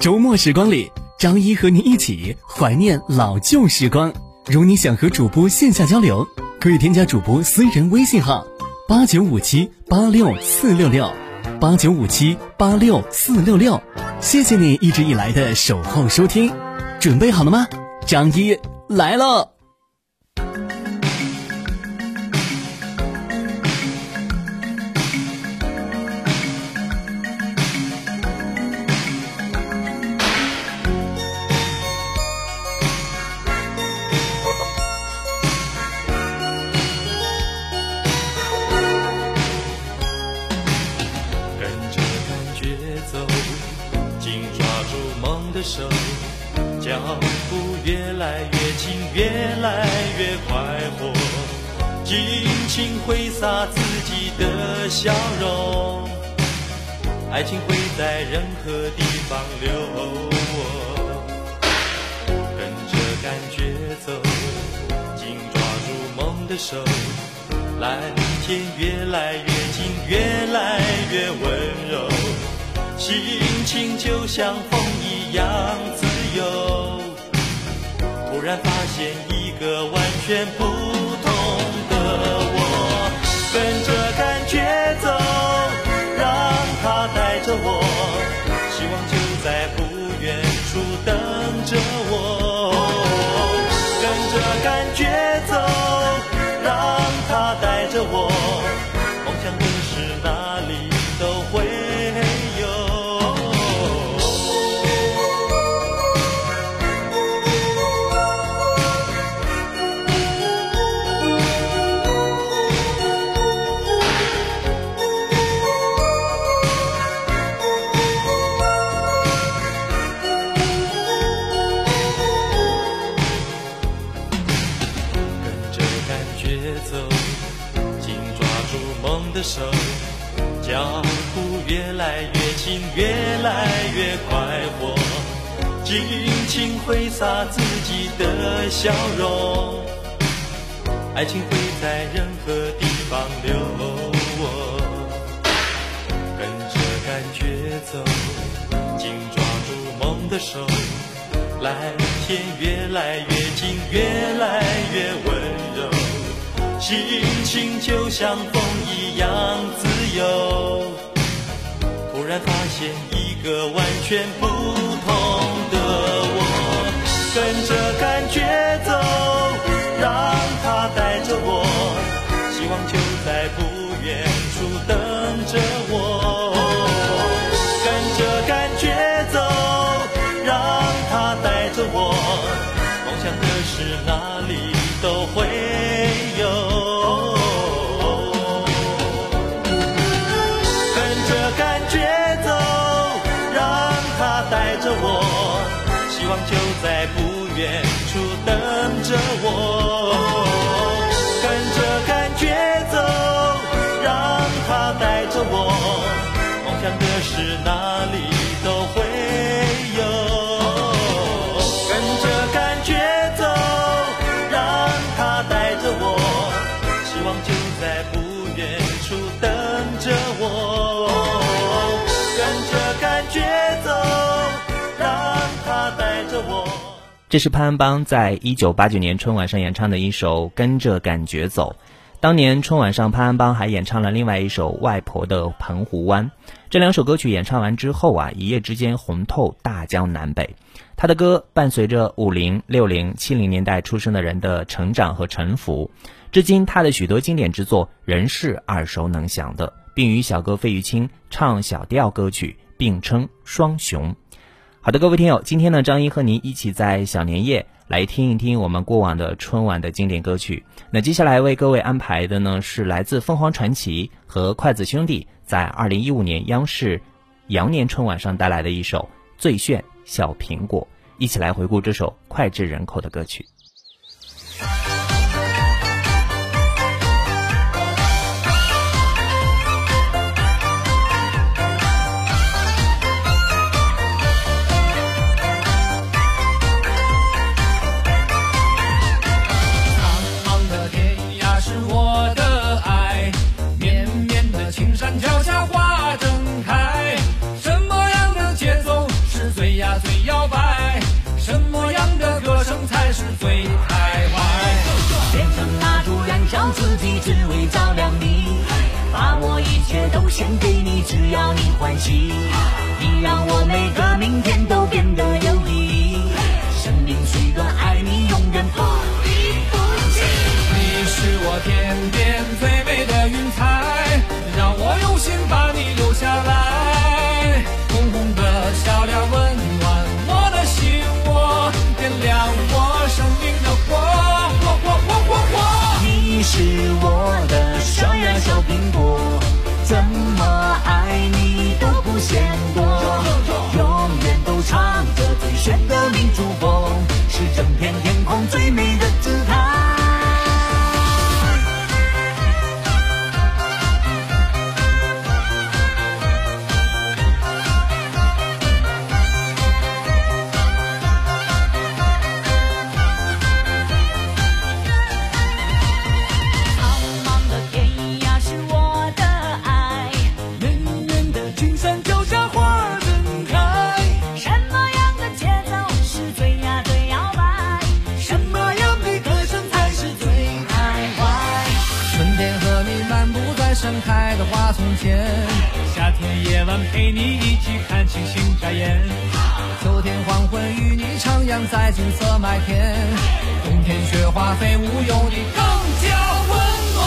周末时光里，张一和您一起怀念老旧时光。如你想和主播线下交流，可以添加主播私人微信号：八九五七八六四六六，八九五七八六四六六。谢谢你一直以来的守候收听，准备好了吗？张一来了。洒自己的笑容，爱情会在任何地方留。跟着感觉走，紧抓住梦的手，蓝天越来越近，越来越温柔，心情就像风。一样自由，突然发现一个完全不尽情挥洒自己的笑容，爱情会在任何地方留我。跟着感觉走，紧抓住梦的手，蓝天越来越近，越来越温柔。心情就像风一样自由，突然发现一个完全不同 bien. 这是潘安邦在一九八九年春晚上演唱的一首《跟着感觉走》。当年春晚上，潘安邦还演唱了另外一首《外婆的澎湖湾》。这两首歌曲演唱完之后啊，一夜之间红透大江南北。他的歌伴随着五零、六零、七零年代出生的人的成长和沉浮，至今他的许多经典之作仍是耳熟能详的，并与小哥费玉清唱小调歌曲，并称双雄。好的，各位听友，今天呢，张一和您一起在小年夜来听一听我们过往的春晚的经典歌曲。那接下来为各位安排的呢，是来自凤凰传奇和筷子兄弟在二零一五年央视羊年春晚上带来的一首《最炫小苹果》，一起来回顾这首脍炙人口的歌曲。钱给你只要你欢喜。陪你一起看星星眨眼，秋天黄昏与你徜徉在金色麦田，冬天雪花飞舞有你更加温暖。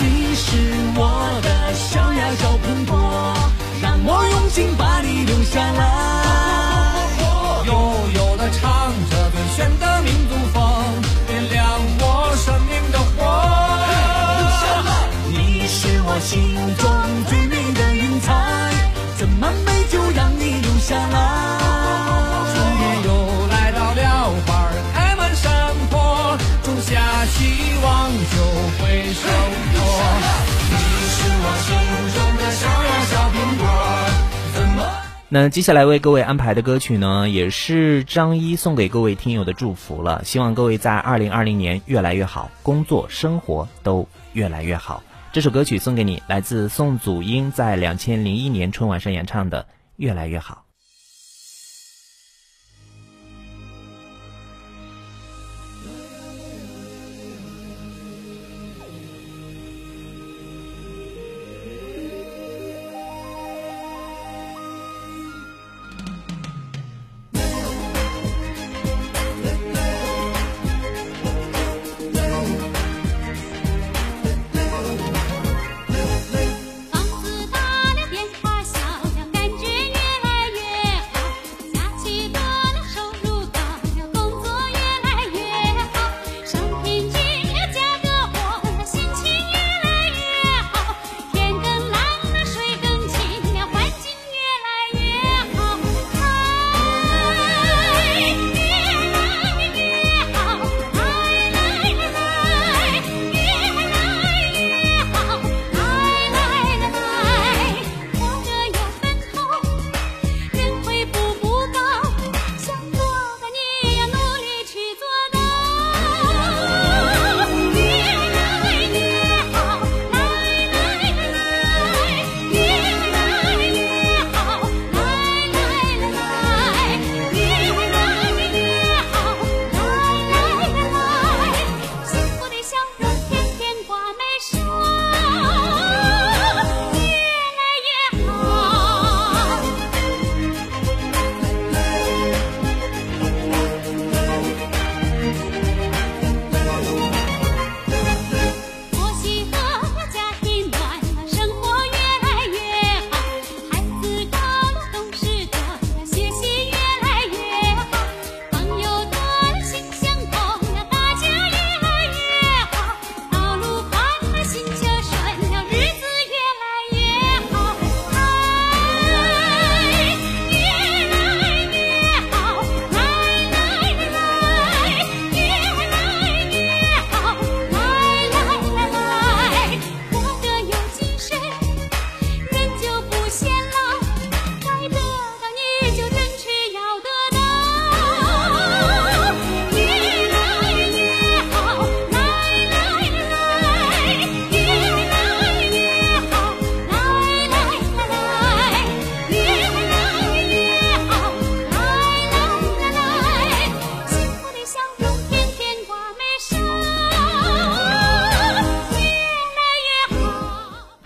你是我的小呀小苹果，让我用心把你留下来。那接下来为各位安排的歌曲呢，也是张一送给各位听友的祝福了。希望各位在二零二零年越来越好，工作生活都越来越好。这首歌曲送给你，来自宋祖英在两千零一年春晚上演唱的《越来越好》。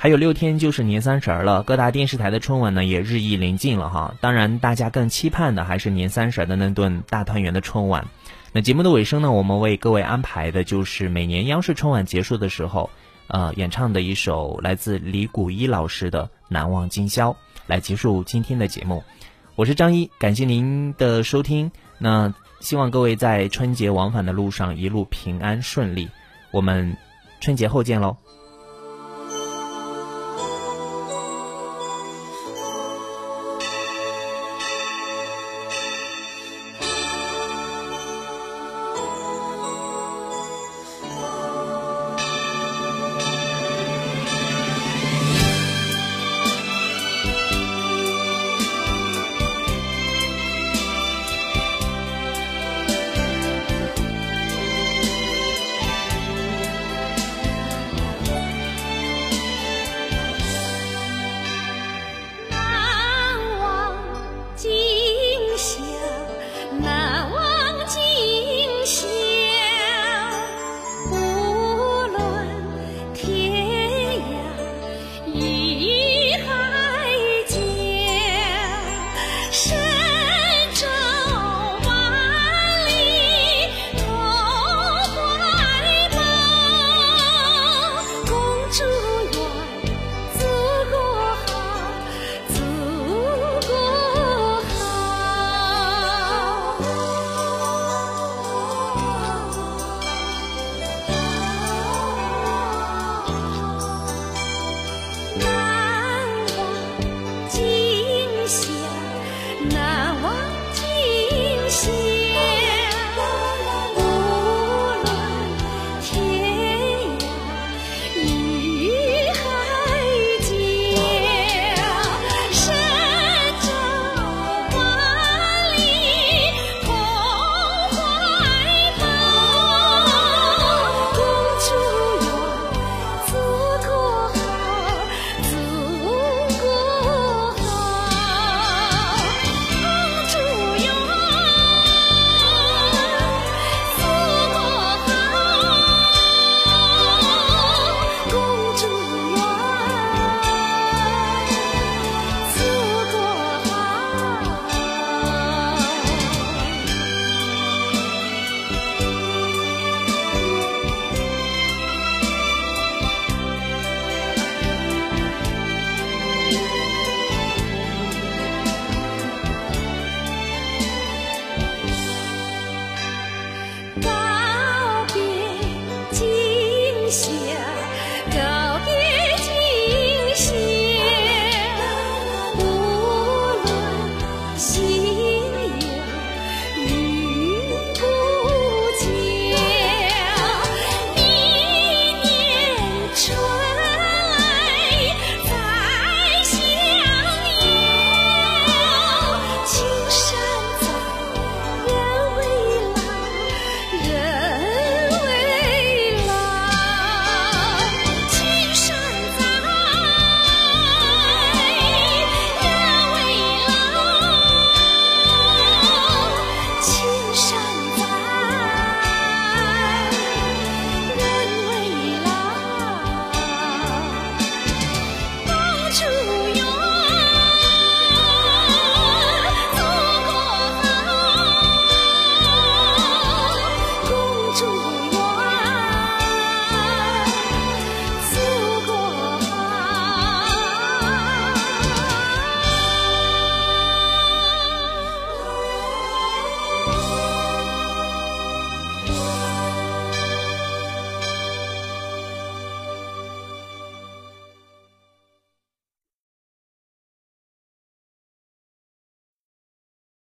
还有六天就是年三十儿了，各大电视台的春晚呢也日益临近了哈。当然，大家更期盼的还是年三十的那顿大团圆的春晚。那节目的尾声呢，我们为各位安排的就是每年央视春晚结束的时候，呃，演唱的一首来自李谷一老师的《难忘今宵》，来结束今天的节目。我是张一，感谢您的收听。那希望各位在春节往返的路上一路平安顺利。我们春节后见喽。